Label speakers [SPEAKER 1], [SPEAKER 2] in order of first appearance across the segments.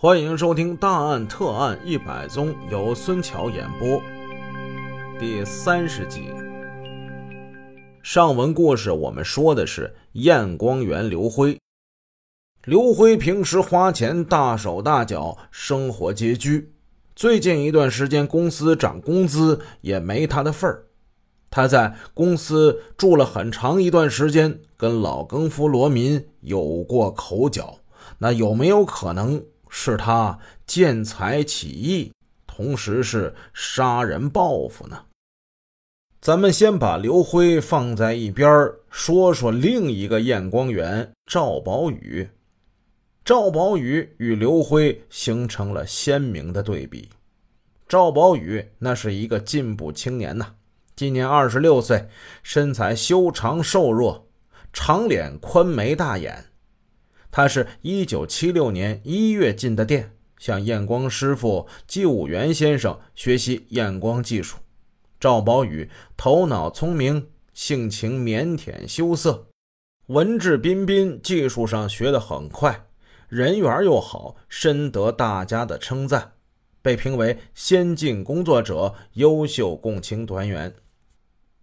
[SPEAKER 1] 欢迎收听《大案特案一百宗》，由孙桥演播。第三十集。上文故事我们说的是验光员刘辉。刘辉平时花钱大手大脚，生活拮据。最近一段时间，公司涨工资也没他的份儿。他在公司住了很长一段时间，跟老更夫罗民有过口角。那有没有可能？是他见财起意，同时是杀人报复呢。咱们先把刘辉放在一边说说另一个验光员赵宝宇。赵宝宇与刘辉形成了鲜明的对比。赵宝宇那是一个进步青年呐，今年二十六岁，身材修长瘦弱，长脸宽眉大眼。他是一九七六年一月进的店，向验光师傅季武元先生学习验光技术。赵宝宇头脑聪明，性情腼腆羞涩，文质彬彬，技术上学得很快，人缘又好，深得大家的称赞，被评为先进工作者、优秀共青团员。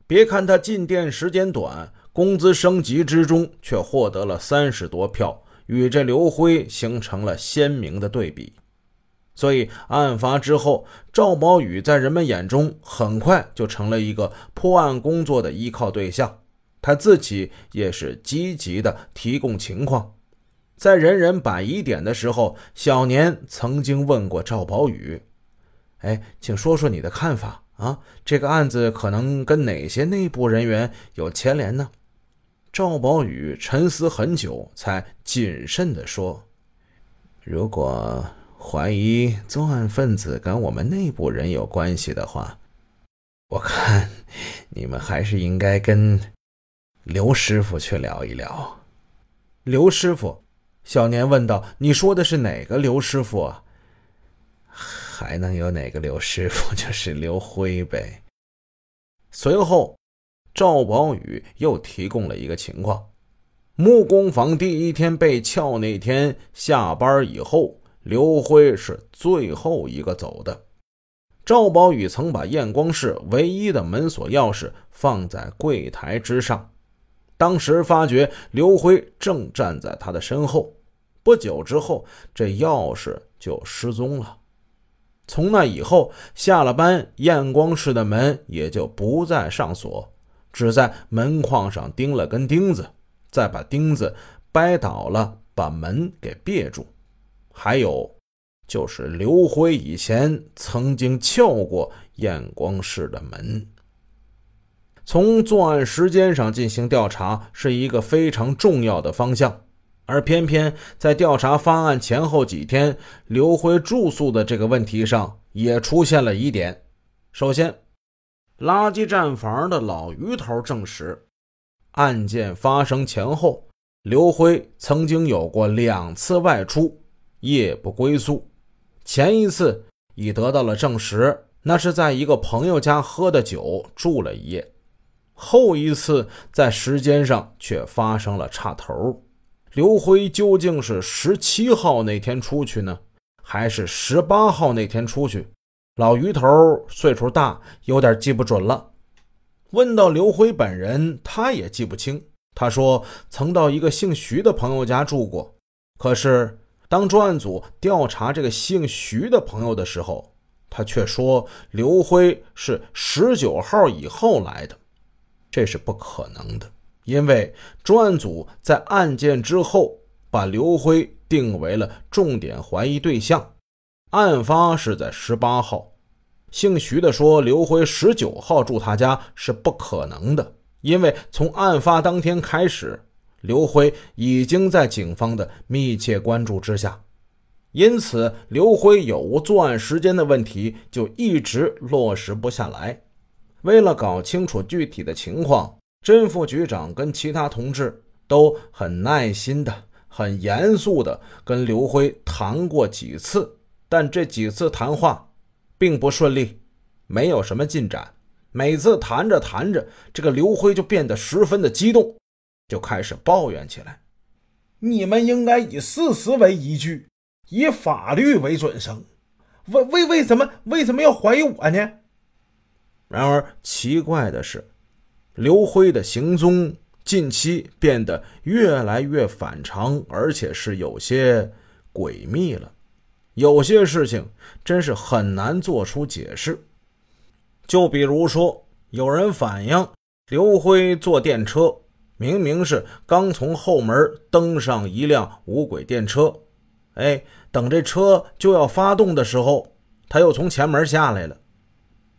[SPEAKER 1] 别看他进店时间短，工资升级之中却获得了三十多票。与这刘辉形成了鲜明的对比，所以案发之后，赵宝宇在人们眼中很快就成了一个破案工作的依靠对象。他自己也是积极的提供情况。在人人摆疑点的时候，小年曾经问过赵宝宇：“哎，请说说你的看法啊？这个案子可能跟哪些内部人员有牵连呢？”赵宝宇沉思很久，才谨慎地说：“如果怀疑作案分子跟我们内部人有关系的话，我看 你们还是应该跟刘师傅去聊一聊。”刘师傅，小年问道：“你说的是哪个刘师傅啊？还能有哪个刘师傅？就是刘辉呗。”随后。赵宝宇又提供了一个情况：木工坊第一天被撬那天下班以后，刘辉是最后一个走的。赵宝宇曾把验光室唯一的门锁钥匙放在柜台之上，当时发觉刘辉正站在他的身后。不久之后，这钥匙就失踪了。从那以后，下了班，验光室的门也就不再上锁。只在门框上钉了根钉子，再把钉子掰倒了，把门给别住。还有，就是刘辉以前曾经撬过验光室的门。从作案时间上进行调查是一个非常重要的方向，而偏偏在调查发案前后几天，刘辉住宿的这个问题上也出现了疑点。首先，垃圾站房的老于头证实，案件发生前后，刘辉曾经有过两次外出，夜不归宿。前一次已得到了证实，那是在一个朋友家喝的酒，住了一夜；后一次在时间上却发生了差头。刘辉究竟是十七号那天出去呢，还是十八号那天出去？老于头岁数大，有点记不准了。问到刘辉本人，他也记不清。他说曾到一个姓徐的朋友家住过，可是当专案组调查这个姓徐的朋友的时候，他却说刘辉是十九号以后来的。这是不可能的，因为专案组在案件之后把刘辉定为了重点怀疑对象。案发是在十八号，姓徐的说刘辉十九号住他家是不可能的，因为从案发当天开始，刘辉已经在警方的密切关注之下，因此刘辉有无作案时间的问题就一直落实不下来。为了搞清楚具体的情况，甄副局长跟其他同志都很耐心的、很严肃的跟刘辉谈过几次。但这几次谈话并不顺利，没有什么进展。每次谈着谈着，这个刘辉就变得十分的激动，就开始抱怨起来：“
[SPEAKER 2] 你们应该以事实为依据，以法律为准绳。为为为什么为什么要怀疑我呢？
[SPEAKER 1] 然而奇怪的是，刘辉的行踪近期变得越来越反常，而且是有些诡秘了。有些事情真是很难做出解释。就比如说，有人反映刘辉坐电车，明明是刚从后门登上一辆无轨电车，哎，等这车就要发动的时候，他又从前门下来了。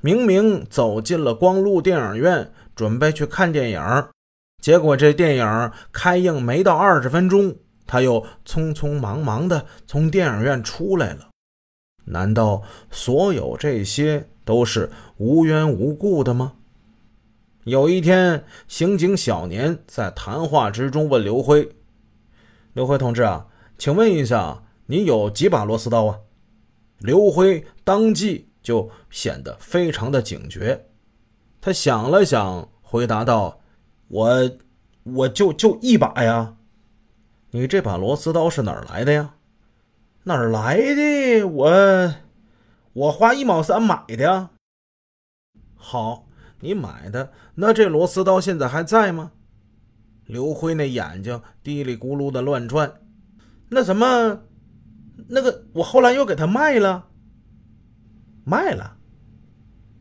[SPEAKER 1] 明明走进了光路电影院，准备去看电影，结果这电影开映没到二十分钟，他又匆匆忙忙的从电影院出来了。难道所有这些都是无缘无故的吗？有一天，刑警小年在谈话之中问刘辉：“刘辉同志啊，请问一下，你有几把螺丝刀啊？”刘辉当即。就显得非常的警觉。他想了想，回答道：“
[SPEAKER 2] 我，我就就一把呀。
[SPEAKER 1] 你这把螺丝刀是哪儿来的呀？
[SPEAKER 2] 哪儿来的？我，我花一毛三买的。
[SPEAKER 1] 好，你买的。那这螺丝刀现在还在吗？”刘辉那眼睛嘀里咕噜的乱转。
[SPEAKER 2] 那什么，那个我后来又给他卖了。卖了，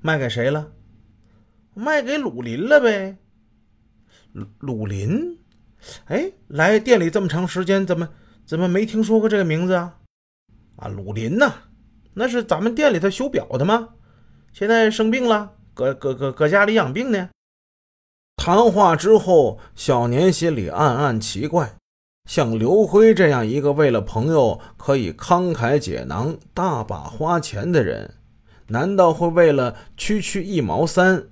[SPEAKER 2] 卖给谁了？卖给鲁林了呗。鲁鲁林，哎，来店里这么长时间，怎么怎么没听说过这个名字啊？啊，鲁林呐，那是咱们店里头修表的吗？现在生病了，搁搁搁搁家里养病呢。
[SPEAKER 1] 谈话之后，小年心里暗暗奇怪，像刘辉这样一个为了朋友可以慷慨解囊、大把花钱的人。难道会为了区区一毛三，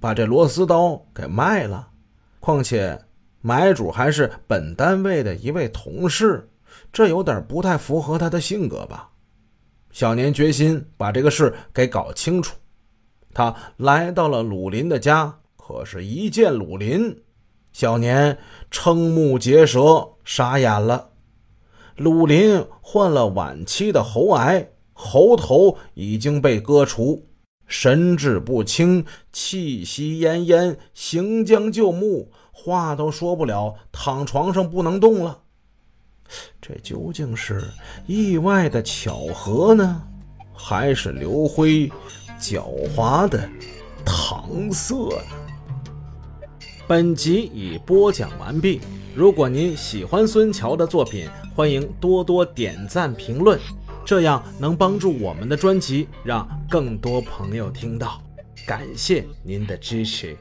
[SPEAKER 1] 把这螺丝刀给卖了？况且买主还是本单位的一位同事，这有点不太符合他的性格吧？小年决心把这个事给搞清楚。他来到了鲁林的家，可是，一见鲁林，小年瞠目结舌，傻眼了。鲁林患了晚期的喉癌。喉头已经被割除，神志不清，气息奄奄，行将就木，话都说不了，躺床上不能动了。这究竟是意外的巧合呢，还是刘辉狡猾的搪塞呢？本集已播讲完毕。如果您喜欢孙桥的作品，欢迎多多点赞评论。这样能帮助我们的专辑让更多朋友听到，感谢您的支持。